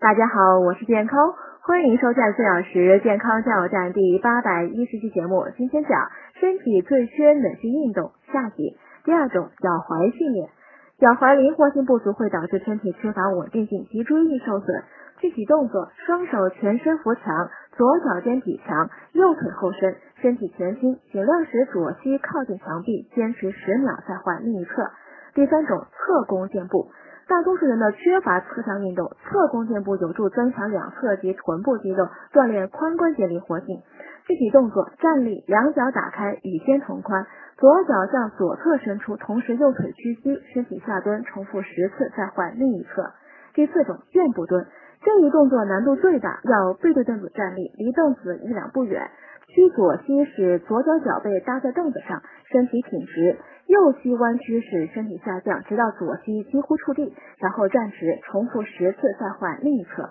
大家好，我是健康，欢迎收看四小时健康加油站第八百一十期节目。今天讲身体最缺哪些运动？下集。第二种脚踝训练，脚踝灵活性不足会导致身体缺乏稳定性及注意力受损。具体动作：双手全身扶墙，左脚尖抵墙，右腿后伸，身体前倾，尽量使左膝靠近墙壁，坚持十秒再换另一侧。第三种侧弓箭步。大多数人呢缺乏侧向运动，侧弓箭步有助增强两侧及臀部肌肉，锻炼髋关节灵活性。具体动作：站立，两脚打开，与肩同宽，左脚向左侧伸出，同时右腿屈膝，身体下蹲，重复十次，再换另一侧。第四种箭步蹲，这一动作难度最大，要背对凳子站立，离凳子一两步远。屈左膝使左脚脚背搭在凳子上，身体挺直；右膝弯曲使身体下降，直到左膝几乎触地，然后站直，重复十次，再换另一侧。